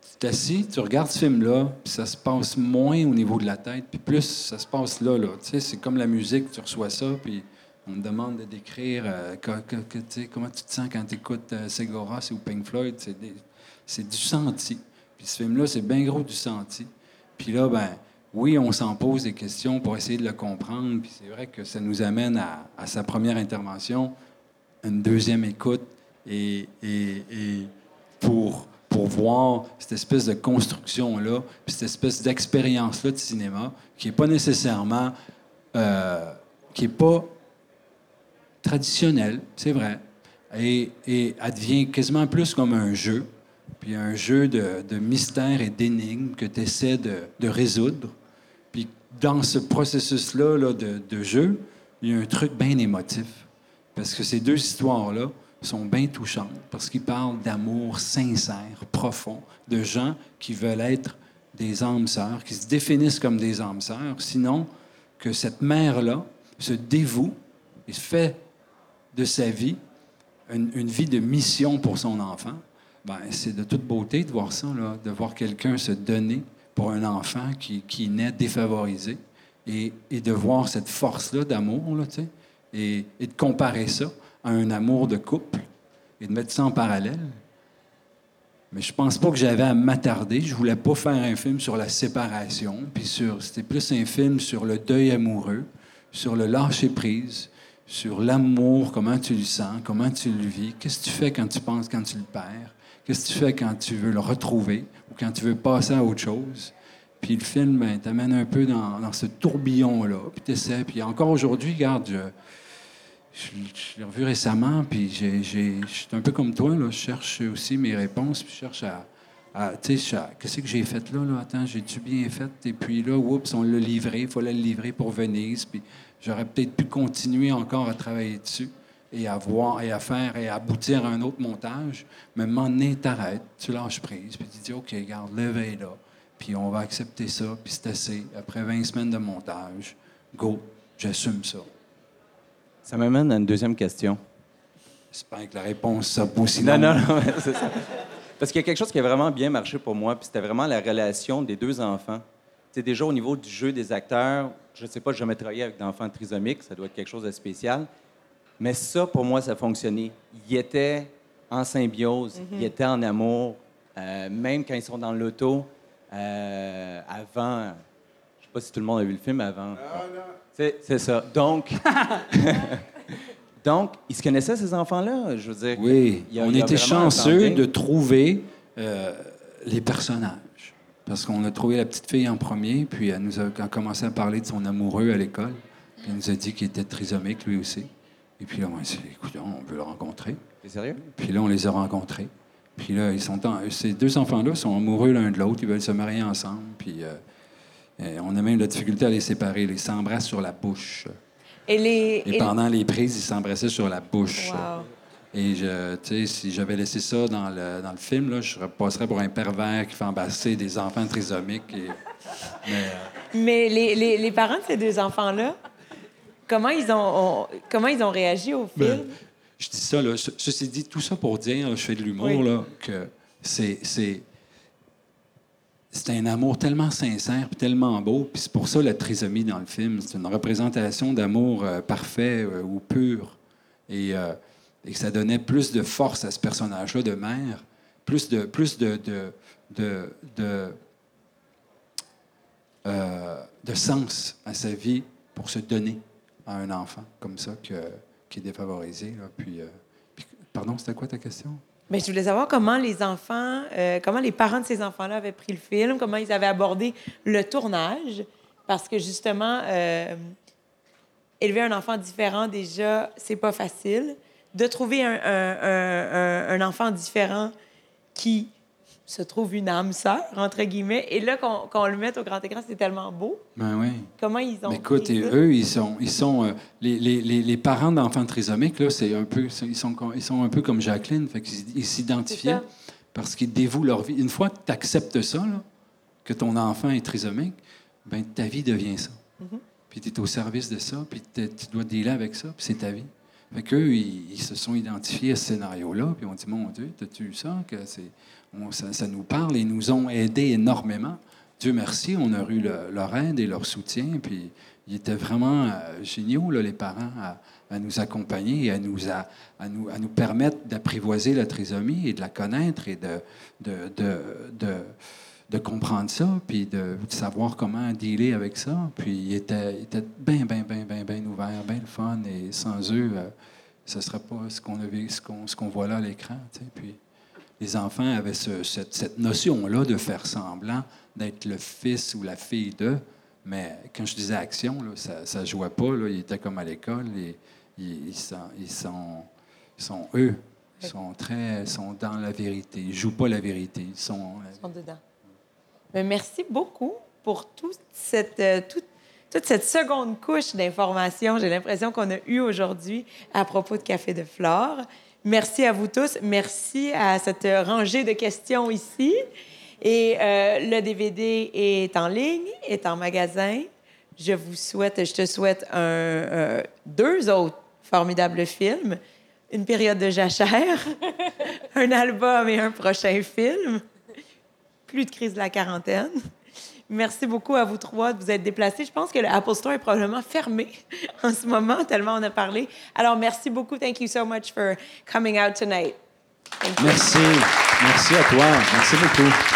tu t'assis, tu regardes ce film-là, puis ça se passe moins au niveau de la tête, puis plus ça se passe là. là. C'est comme la musique, tu reçois ça, puis on te demande de décrire euh, comment tu te sens quand tu écoutes euh, ou Pink Floyd. C'est du senti. Puis ce film-là, c'est bien gros du senti. Puis là, ben oui, on s'en pose des questions pour essayer de le comprendre. Puis c'est vrai que ça nous amène à, sa première intervention, une deuxième écoute, et, pour, pour voir cette espèce de construction-là, puis cette espèce d'expérience-là de cinéma, qui n'est pas nécessairement... euh, qui n'est pas traditionnelle, c'est vrai, et, et elle devient quasiment plus comme un jeu, puis un jeu de, de mystère et d'énigmes que tu essaies de, résoudre. Puis dans ce processus-là là, de, jeu, il y a un truc bien émotif. Parce que ces deux histoires-là sont bien touchantes, parce qu'ils parlent d'amour sincère, profond, de gens qui veulent être des âmes sœurs, qui se définissent comme des âmes sœurs, sinon que cette mère-là se dévoue et fait de sa vie une vie de mission pour son enfant, ben, c'est de toute beauté de voir ça, là, de voir quelqu'un se donner pour un enfant qui, naît défavorisé. Et, de voir cette force-là d'amour, là, et, et de comparer ça à un amour de couple et de mettre ça en parallèle. Mais je pense pas que j'avais à m'attarder. Je voulais pas faire un film sur la séparation, puis c'était plus un film sur le deuil amoureux, sur le lâcher prise, sur l'amour, comment tu le sens, comment tu le vis, qu'est-ce que tu fais quand tu penses quand tu le perds, qu'est-ce que tu fais quand tu veux le retrouver ou quand tu veux passer à autre chose? Puis le film ben, t'amène un peu dans, ce tourbillon-là, puis t'essaies. Puis encore aujourd'hui, regarde, je, l'ai revu récemment, puis j'ai, je suis un peu comme toi, là. Je cherche aussi mes réponses, puis je cherche à. tu sais, qu'est-ce que j'ai fait là, là? Attends, j'ai-tu bien fait? Et puis là, oups, on l'a livré, il fallait le livrer pour Venise, puis j'aurais peut-être pu continuer encore à travailler dessus et à voir et à faire et à aboutir à un autre montage. Mais à un moment donné, t'arrêtes, tu lâches prise, puis tu dis, OK, garde, levez là, puis on va accepter ça, puis c'est assez. Après 20 semaines de montage, go, j'assume ça. Ça m'amène à une deuxième question. J'espère que la réponse sera pas aussi Non, non, non, c'est ça. Parce qu'il y a quelque chose qui a vraiment bien marché pour moi, puis c'était vraiment la relation des deux enfants. C'est déjà au niveau du jeu des acteurs, je ne sais pas, j'ai jamais travaillé avec d'enfants trisomiques, ça doit être quelque chose de spécial. Mais ça, pour moi, ça a fonctionné. Ils étaient en symbiose, Mhm. ils étaient en amour, euh, même quand ils sont dans l'auto. euh, avant, je sais pas si tout le monde a vu le film avant. C'est c'est ça. Donc, donc, ils se connaissaient, ces enfants-là? Je veux dire, Oui, il y a- on il y a était chanceux de trouver euh, les personnages. Parce qu'on a trouvé la petite fille en premier, puis elle nous a commencé à parler de son amoureux à l'école. Puis elle nous a dit qu'il était trisomique, lui aussi. Et puis là, on s'est dit, écoute, on veut le rencontrer. T'es sérieux? Puis là, on les a rencontrés. Puis là, ils sont en- ces deux enfants-là sont amoureux l'un de l'autre, ils veulent se marier ensemble. Puis euh, euh, on a même la difficulté à les séparer. Ils s'embrassent sur la bouche. Et les. Et et- pendant les prises, ils s'embrassaient sur la bouche. Wow. Et je, tu sais, si j'avais laissé ça dans le, dans le film, là, je passerais pour un pervers qui fait embrasser des enfants trisomiques. Et, mais, euh, Mais les, les, les parents de ces deux enfants-là, comment ils ont, comment ils ont réagi au film? Ben, je dis ça, là, ce- ceci dit, tout ça pour dire, je fais de l'humour, Oui. là, que c'est, c'est, c'est un amour tellement sincère puis tellement beau. Puis c'est pour ça la trisomie dans le film. C'est une représentation d'amour euh, parfait euh, ou pur. Et, euh, et que ça donnait plus de force à ce personnage-là de mère, plus de, plus de, de, de, de, de sens à sa vie pour se donner à un enfant comme ça qui est défavorisé. là. Euh, puis- pardon, c'était quoi ta question? Mais je voulais savoir comment les enfants, euh, comment les parents de ces enfants-là avaient pris le film, comment ils avaient abordé le tournage, parce que justement, euh, élever un enfant différent déjà, c'est pas facile. De trouver un enfant différent qui se trouve une âme sœur entre guillemets, et là qu'on le mette au grand écran, c'est tellement beau. Ben oui. Comment ils ont Mais écoute, et eux, ils sont, ils sont euh, les, les- les- les parents d'enfants trisomiques là, c'est un peu, ils sont, ils sont un peu comme Jacqueline, fait qu'ils ils s'identifiaient parce qu'ils dévouent leur vie. Une fois que tu acceptes ça, là, que ton enfant est trisomique, ben ta vie devient ça. Mhm. Puis tu es au service de ça, puis tu dois dealer avec ça, puis c'est ta vie. Fait qu'eux, ils, ils se sont identifiés à ce scénario-là, puis on dit Mon Dieu, t'as-tu vu ça que c'est, ça, nous parle et nous ont aidés énormément. Dieu merci, on a eu le- leur aide et leur soutien, puis ils étaient vraiment euh, géniaux, les parents, à, nous accompagner et à nous, à, nous, à nous permettre d'apprivoiser la trisomie et de la connaître et de, de, de, comprendre ça, puis de, savoir comment dealer avec ça. Puis ils étaient, ils bien, bien, bien, bien, bien ouverts, bien le fun, et sans eux, euh, ce ne serait pas ce qu'on voit là à l'écran. Puis les enfants avaient ce- cette, cette notion-là de faire semblant d'être le fils ou la fille d'eux. Mais quand je disais action, là, ça ne jouait pas. Là. Ils étaient comme à l'école. Et, ils, ils sont, ils, sont, ils sont eux. Ils sont très sont dans la vérité. Ils ne jouent pas la vérité. Ils sont. Ils sont dedans. Mais merci beaucoup pour toute cette, euh, toute, toute cette seconde couche d'informations, j'ai l'impression qu'on a eue aujourd'hui à propos de Café de Flore. Merci à vous tous. Merci à cette rangée de questions ici. Et euh, le DVD est en ligne, est en magasin. Je vous souhaite, je te souhaite euh, deux autres formidables films, une période de jachère, un album et un prochain film plus de crise de la quarantaine. Merci beaucoup à vous trois de vous être déplacés. Je pense que le Store est probablement fermé en ce moment, tellement on a parlé. Alors, merci beaucoup. Thank you so much for coming out tonight. Merci. Merci à toi. Merci beaucoup.